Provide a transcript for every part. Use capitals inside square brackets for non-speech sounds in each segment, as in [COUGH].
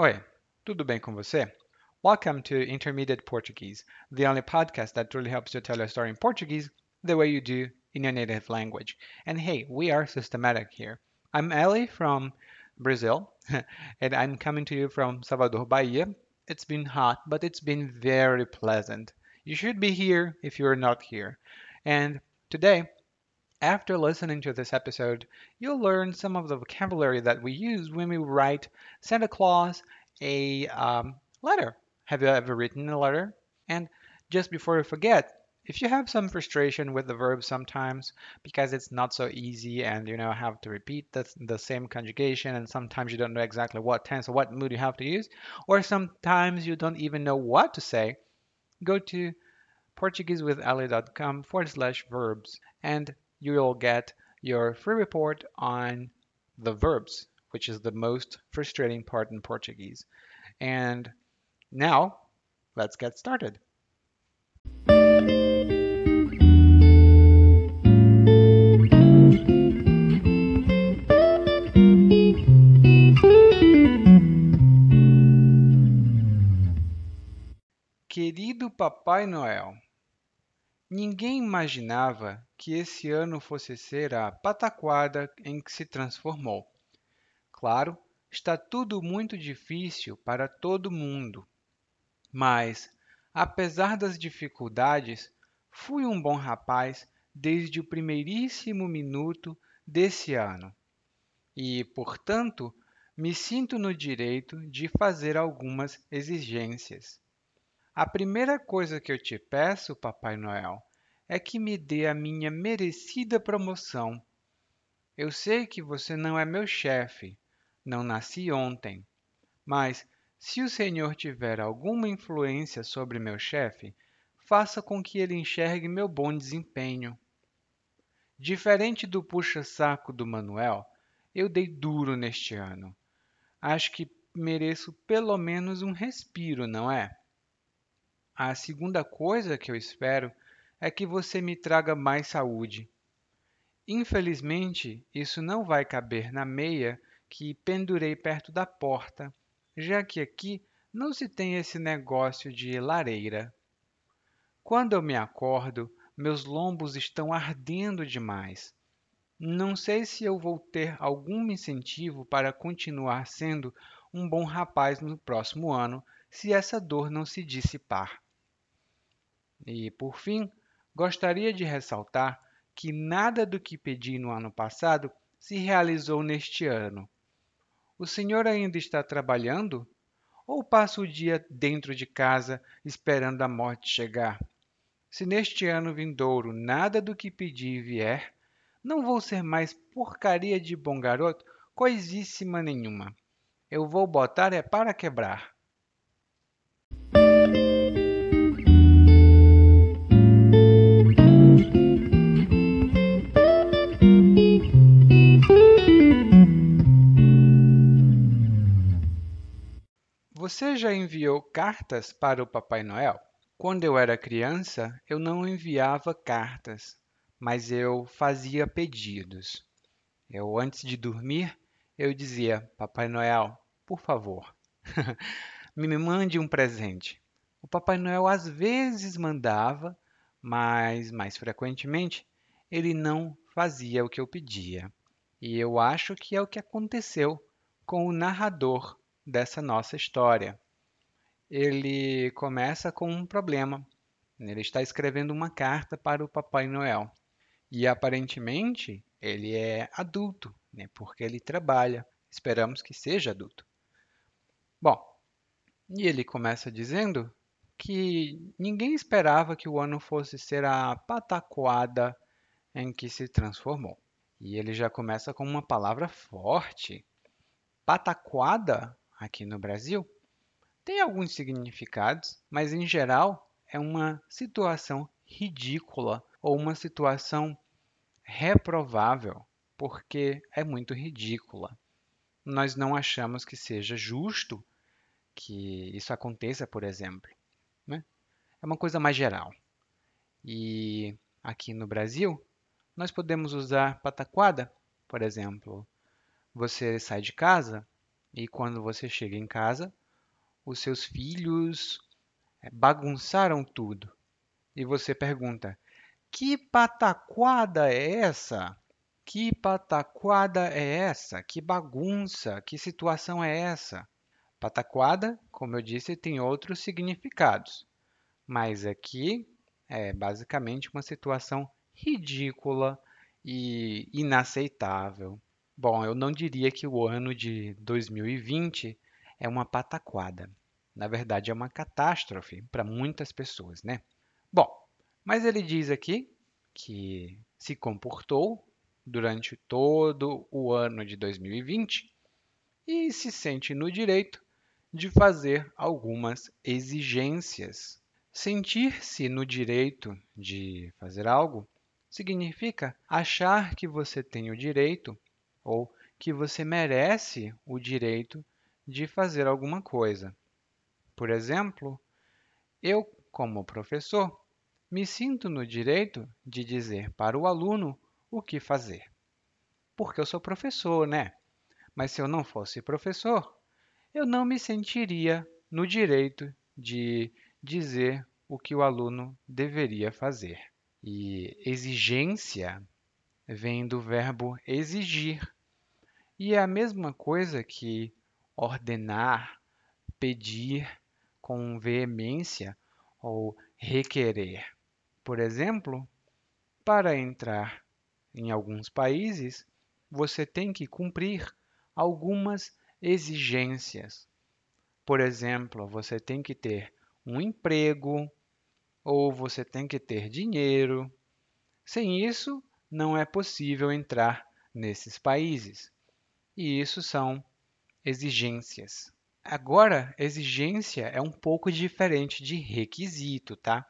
Oi, tudo bem com você? Welcome to Intermediate Portuguese, the only podcast that really helps you tell your story in Portuguese the way you do in your native language. And hey, we are systematic here. I'm Ellie from Brazil, [LAUGHS] and I'm coming to you from Salvador, Bahia. It's been hot, but it's been very pleasant. You should be here if you're not here. And today, after listening to this episode, you'll learn some of the vocabulary that we use when we write Santa Claus a um, letter. Have you ever written a letter? And just before you forget, if you have some frustration with the verb sometimes because it's not so easy and you know have to repeat the, the same conjugation and sometimes you don't know exactly what tense or what mood you have to use or sometimes you don't even know what to say go to portuguesewithali.com forward slash verbs and you will get your free report on the verbs, which is the most frustrating part in Portuguese. And now, let's get started. Querido Papai Noel, Ninguém imaginava que esse ano fosse ser a pataquada em que se transformou. Claro, está tudo muito difícil para todo mundo. Mas, apesar das dificuldades, fui um bom rapaz desde o primeiríssimo minuto desse ano. E, portanto, me sinto no direito de fazer algumas exigências. A primeira coisa que eu te peço, Papai Noel, é que me dê a minha merecida promoção. Eu sei que você não é meu chefe, não nasci ontem, mas se o senhor tiver alguma influência sobre meu chefe, faça com que ele enxergue meu bom desempenho. Diferente do puxa-saco do Manuel, eu dei duro neste ano. Acho que mereço pelo menos um respiro, não é? A segunda coisa que eu espero é que você me traga mais saúde. Infelizmente, isso não vai caber na meia que pendurei perto da porta, já que aqui não se tem esse negócio de lareira. Quando eu me acordo, meus lombos estão ardendo demais. Não sei se eu vou ter algum incentivo para continuar sendo um bom rapaz no próximo ano se essa dor não se dissipar. E, por fim, gostaria de ressaltar que nada do que pedi no ano passado se realizou neste ano. O senhor ainda está trabalhando? Ou passa o dia dentro de casa esperando a morte chegar? Se neste ano vindouro nada do que pedi vier, não vou ser mais porcaria de bom garoto, coisíssima nenhuma. Eu vou botar é para quebrar. Você já enviou cartas para o Papai Noel? Quando eu era criança, eu não enviava cartas, mas eu fazia pedidos. Eu, antes de dormir, eu dizia: Papai Noel, por favor, [LAUGHS] me mande um presente. O Papai Noel às vezes mandava, mas mais frequentemente ele não fazia o que eu pedia. E eu acho que é o que aconteceu com o narrador dessa nossa história. Ele começa com um problema. Ele está escrevendo uma carta para o Papai Noel. E aparentemente ele é adulto, né? porque ele trabalha. Esperamos que seja adulto. Bom, e ele começa dizendo que ninguém esperava que o ano fosse ser a pataquada em que se transformou. E ele já começa com uma palavra forte. Pataquada aqui no Brasil tem alguns significados, mas em geral é uma situação ridícula ou uma situação reprovável, porque é muito ridícula. Nós não achamos que seja justo que isso aconteça, por exemplo. Né? É uma coisa mais geral. E aqui no Brasil, nós podemos usar pataquada, por exemplo. Você sai de casa e quando você chega em casa, os seus filhos é, bagunçaram tudo. E você pergunta: que pataquada é essa? Que pataquada é essa? Que bagunça? Que situação é essa? Pataquada, como eu disse, tem outros significados, mas aqui é basicamente uma situação ridícula e inaceitável. Bom, eu não diria que o ano de 2020 é uma pataquada. Na verdade, é uma catástrofe para muitas pessoas, né? Bom, mas ele diz aqui que se comportou durante todo o ano de 2020 e se sente no direito de fazer algumas exigências. Sentir-se no direito de fazer algo significa achar que você tem o direito ou que você merece o direito de fazer alguma coisa. Por exemplo, eu, como professor, me sinto no direito de dizer para o aluno o que fazer. Porque eu sou professor, né? Mas se eu não fosse professor, eu não me sentiria no direito de dizer o que o aluno deveria fazer. E exigência vem do verbo exigir. E é a mesma coisa que ordenar, pedir com veemência ou requerer. Por exemplo, para entrar em alguns países, você tem que cumprir algumas exigências. Por exemplo, você tem que ter um emprego ou você tem que ter dinheiro. Sem isso, não é possível entrar nesses países. E isso são exigências. Agora, exigência é um pouco diferente de requisito, tá?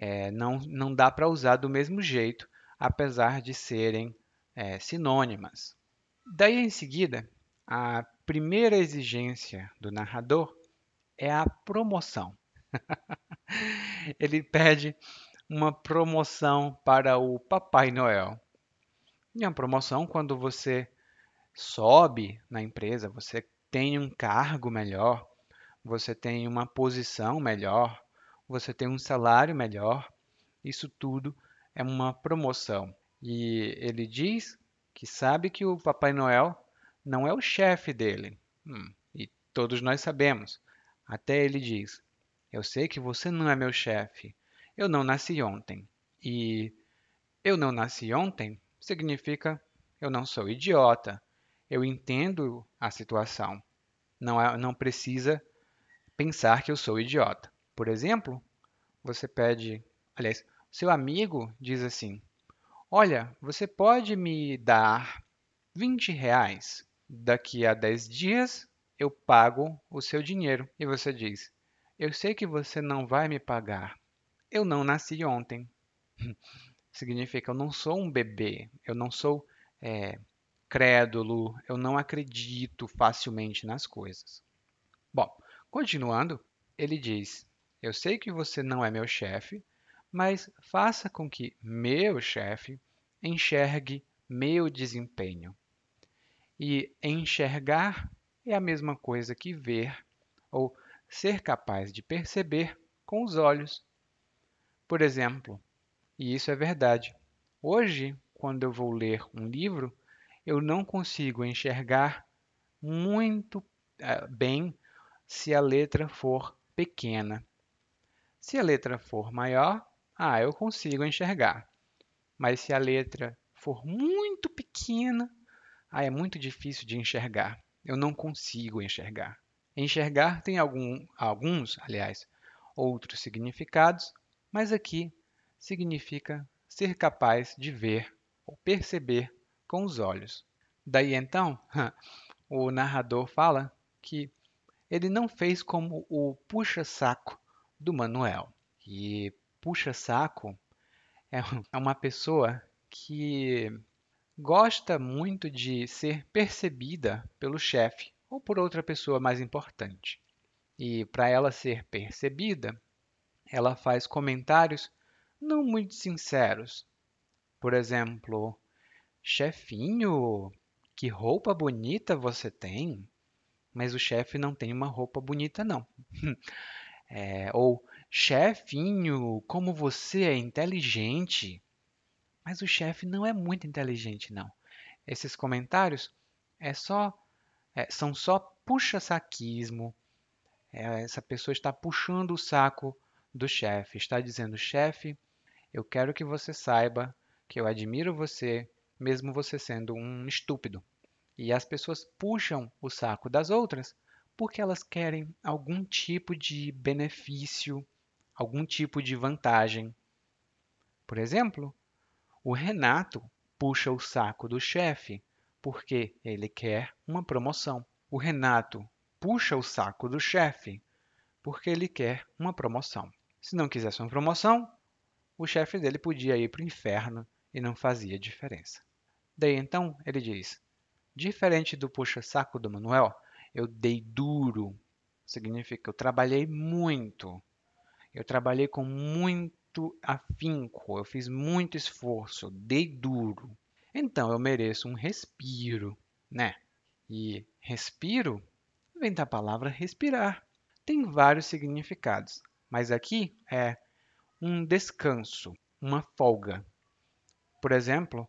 é, não, não dá para usar do mesmo jeito, apesar de serem é, sinônimas. Daí em seguida, a primeira exigência do narrador é a promoção. [LAUGHS] Ele pede uma promoção para o Papai Noel. E a promoção, quando você sobe na empresa, você tem um cargo melhor, você tem uma posição melhor, você tem um salário melhor. Isso tudo é uma promoção. E ele diz que sabe que o Papai Noel não é o chefe dele. Hum, e todos nós sabemos. Até ele diz: Eu sei que você não é meu chefe. Eu não nasci ontem. E eu não nasci ontem significa eu não sou idiota. Eu entendo a situação. Não, é, não precisa pensar que eu sou idiota. Por exemplo, você pede, aliás, seu amigo diz assim: Olha, você pode me dar 20 reais? Daqui a 10 dias eu pago o seu dinheiro. E você diz: Eu sei que você não vai me pagar. Eu não nasci ontem. [LAUGHS] Significa eu não sou um bebê, eu não sou é, crédulo, eu não acredito facilmente nas coisas. Bom, continuando, ele diz: eu sei que você não é meu chefe, mas faça com que meu chefe enxergue meu desempenho. E enxergar é a mesma coisa que ver ou ser capaz de perceber com os olhos. Por exemplo, e isso é verdade, hoje, quando eu vou ler um livro, eu não consigo enxergar muito uh, bem se a letra for pequena. Se a letra for maior, ah, eu consigo enxergar. Mas se a letra for muito pequena, ah, é muito difícil de enxergar. Eu não consigo enxergar. Enxergar tem algum, alguns, aliás, outros significados, mas aqui significa ser capaz de ver ou perceber com os olhos. Daí então, [LAUGHS] o narrador fala que ele não fez como o puxa-saco do Manuel. E puxa-saco é, é uma pessoa que gosta muito de ser percebida pelo chefe ou por outra pessoa mais importante. E para ela ser percebida, ela faz comentários não muito sinceros. Por exemplo, chefinho, que roupa bonita você tem? mas o chefe não tem uma roupa bonita, não. [LAUGHS] É, ou, chefinho, como você é inteligente. Mas o chefe não é muito inteligente, não. Esses comentários é só, é, são só puxa-saquismo. É, essa pessoa está puxando o saco do chefe, está dizendo: chefe, eu quero que você saiba que eu admiro você, mesmo você sendo um estúpido. E as pessoas puxam o saco das outras porque elas querem algum tipo de benefício, algum tipo de vantagem. Por exemplo, o Renato puxa o saco do chefe porque ele quer uma promoção. O Renato puxa o saco do chefe porque ele quer uma promoção. Se não quisesse uma promoção, o chefe dele podia ir para o inferno e não fazia diferença. Daí então ele diz: diferente do puxa-saco do Manuel, eu dei duro. Significa eu trabalhei muito. Eu trabalhei com muito afinco, eu fiz muito esforço, dei duro. Então eu mereço um respiro, né? E respiro vem da palavra respirar. Tem vários significados, mas aqui é um descanso, uma folga. Por exemplo,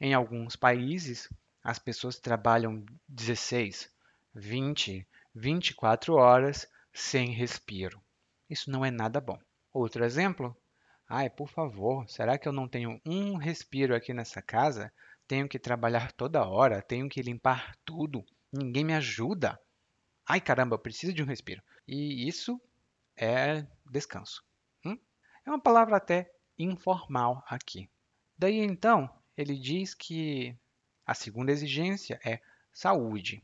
em alguns países, as pessoas trabalham 16, 20, 24 horas sem respiro. Isso não é nada bom. Outro exemplo? Ai, por favor, será que eu não tenho um respiro aqui nessa casa? Tenho que trabalhar toda hora, tenho que limpar tudo, ninguém me ajuda. Ai, caramba, eu preciso de um respiro. E isso é descanso. Hum? É uma palavra até informal aqui. Daí então, ele diz que a segunda exigência é saúde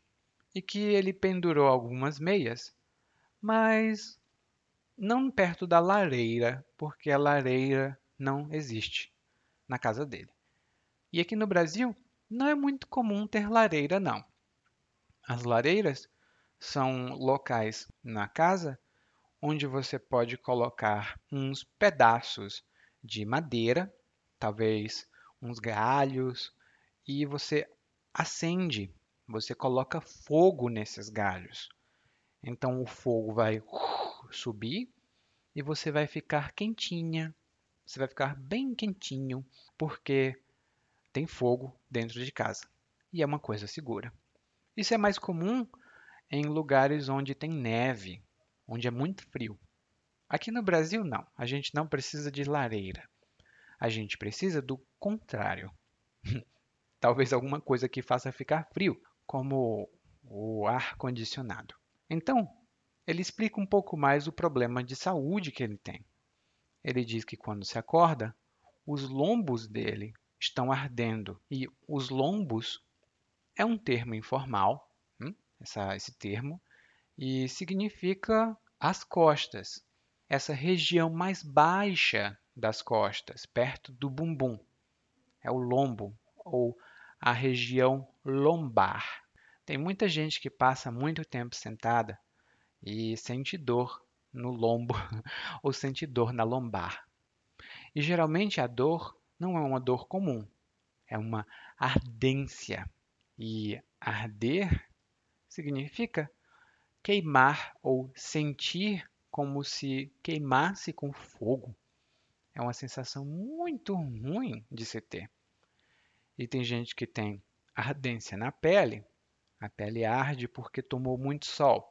e que ele pendurou algumas meias, mas não perto da lareira, porque a lareira não existe na casa dele. E aqui no Brasil não é muito comum ter lareira, não. As lareiras são locais na casa onde você pode colocar uns pedaços de madeira talvez uns galhos, e você acende, você coloca fogo nesses galhos. Então o fogo vai subir e você vai ficar quentinha, você vai ficar bem quentinho, porque tem fogo dentro de casa e é uma coisa segura. Isso é mais comum em lugares onde tem neve, onde é muito frio. Aqui no Brasil, não. A gente não precisa de lareira. A gente precisa do contrário. [LAUGHS] Talvez alguma coisa que faça ficar frio, como o ar condicionado. Então, ele explica um pouco mais o problema de saúde que ele tem. Ele diz que quando se acorda, os lombos dele estão ardendo. E os lombos é um termo informal, hum? Essa, esse termo, e significa as costas, essa região mais baixa das costas, perto do bumbum. É o lombo ou a região lombar. Tem muita gente que passa muito tempo sentada e sente dor no lombo [LAUGHS] ou sente dor na lombar. E geralmente a dor não é uma dor comum, é uma ardência. E arder significa queimar ou sentir como se queimasse com fogo. É uma sensação muito ruim de se ter. E tem gente que tem ardência na pele, a pele arde porque tomou muito sol.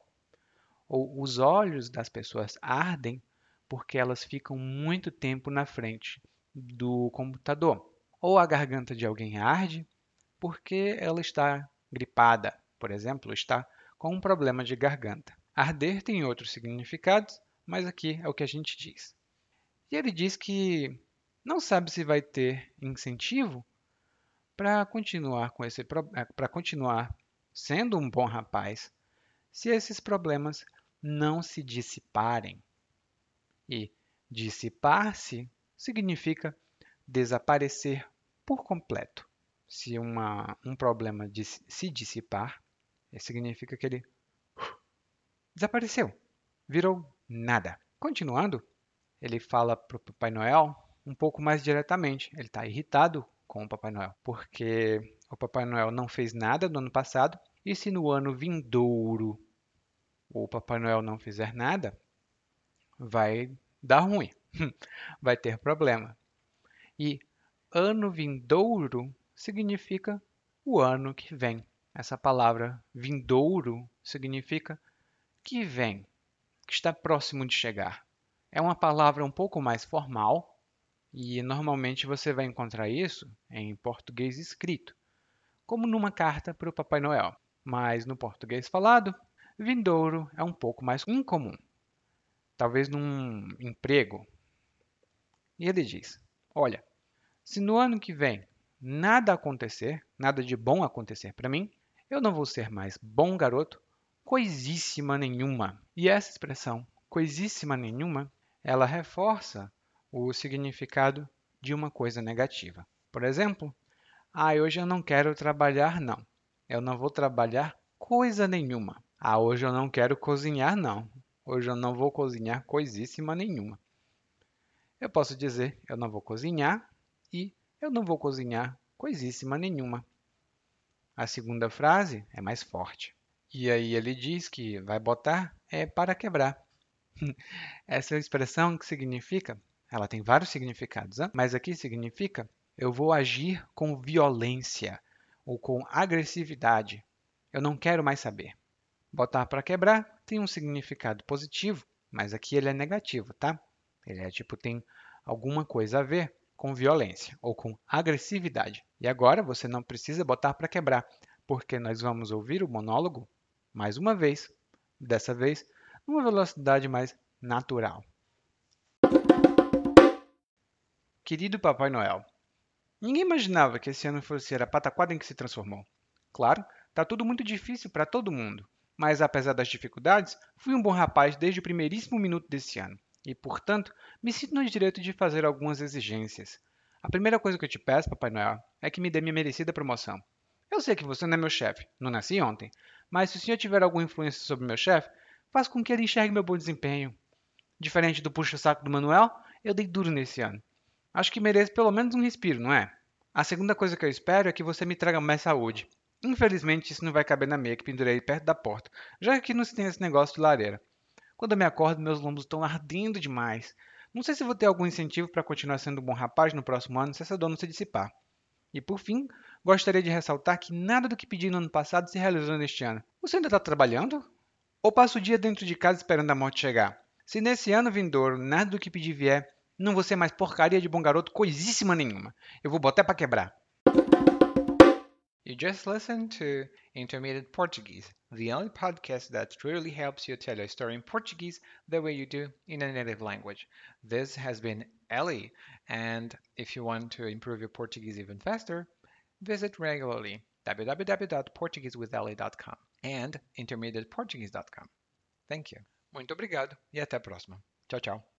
Ou os olhos das pessoas ardem porque elas ficam muito tempo na frente do computador. Ou a garganta de alguém arde porque ela está gripada, por exemplo, está com um problema de garganta. Arder tem outros significados, mas aqui é o que a gente diz. E ele diz que não sabe se vai ter incentivo para continuar com esse para continuar sendo um bom rapaz se esses problemas não se dissiparem. E dissipar-se significa desaparecer por completo. Se uma, um problema de se dissipar, significa que ele desapareceu, virou nada. Continuando, ele fala para o Papai Noel um pouco mais diretamente. Ele está irritado com o Papai Noel, porque o Papai Noel não fez nada no ano passado, e se no ano vindouro o Papai Noel não fizer nada, vai dar ruim, [LAUGHS] vai ter problema. E ano vindouro significa o ano que vem. Essa palavra vindouro significa que vem, que está próximo de chegar. É uma palavra um pouco mais formal e normalmente você vai encontrar isso em português escrito, como numa carta para o Papai Noel. Mas no português falado, vindouro é um pouco mais incomum. Talvez num emprego. E ele diz: Olha, se no ano que vem nada acontecer, nada de bom acontecer para mim, eu não vou ser mais bom garoto, coisíssima nenhuma. E essa expressão, coisíssima nenhuma, ela reforça o significado de uma coisa negativa. Por exemplo, ah, hoje eu não quero trabalhar, não. Eu não vou trabalhar coisa nenhuma. Ah, hoje eu não quero cozinhar, não. Hoje eu não vou cozinhar coisíssima nenhuma. Eu posso dizer eu não vou cozinhar e eu não vou cozinhar coisíssima nenhuma. A segunda frase é mais forte. E aí ele diz que vai botar é para quebrar. [LAUGHS] Essa expressão que significa, ela tem vários significados, hein? mas aqui significa eu vou agir com violência ou com agressividade. Eu não quero mais saber. Botar para quebrar tem um significado positivo, mas aqui ele é negativo, tá? Ele é tipo tem alguma coisa a ver com violência ou com agressividade. E agora você não precisa botar para quebrar, porque nós vamos ouvir o monólogo mais uma vez, dessa vez numa velocidade mais natural. Querido Papai Noel, ninguém imaginava que esse ano fosse a pataquada em que se transformou. Claro, está tudo muito difícil para todo mundo, mas apesar das dificuldades, fui um bom rapaz desde o primeiríssimo minuto desse ano e, portanto, me sinto no direito de fazer algumas exigências. A primeira coisa que eu te peço, Papai Noel, é que me dê minha merecida promoção. Eu sei que você não é meu chefe, não nasci ontem, mas se o senhor tiver alguma influência sobre meu chefe, faz com que ele enxergue meu bom desempenho. Diferente do puxa-saco do Manuel, eu dei duro nesse ano. Acho que mereço pelo menos um respiro, não é? A segunda coisa que eu espero é que você me traga mais saúde. Infelizmente, isso não vai caber na meia que pendurei perto da porta, já que não se tem esse negócio de lareira. Quando eu me acordo, meus lombos estão ardendo demais. Não sei se vou ter algum incentivo para continuar sendo um bom rapaz no próximo ano se essa dor não se dissipar. E por fim, gostaria de ressaltar que nada do que pedi no ano passado se realizou neste ano. Você ainda está trabalhando? Ou passa o dia dentro de casa esperando a morte chegar? Se nesse ano vindouro nada do que pedi vier, não vou ser mais porcaria de bom garoto coisíssima nenhuma. Eu vou botar para quebrar. You just listened to Intermediate Portuguese, the only podcast that truly helps you tell a story in Portuguese the way you do in a native language. This has been Ellie, and if you want to improve your Portuguese even faster, visit regularly www.portuguesewithellie.com and intermediateportuguese.com. Thank you. Muito obrigado e até a próxima. Tchau, tchau.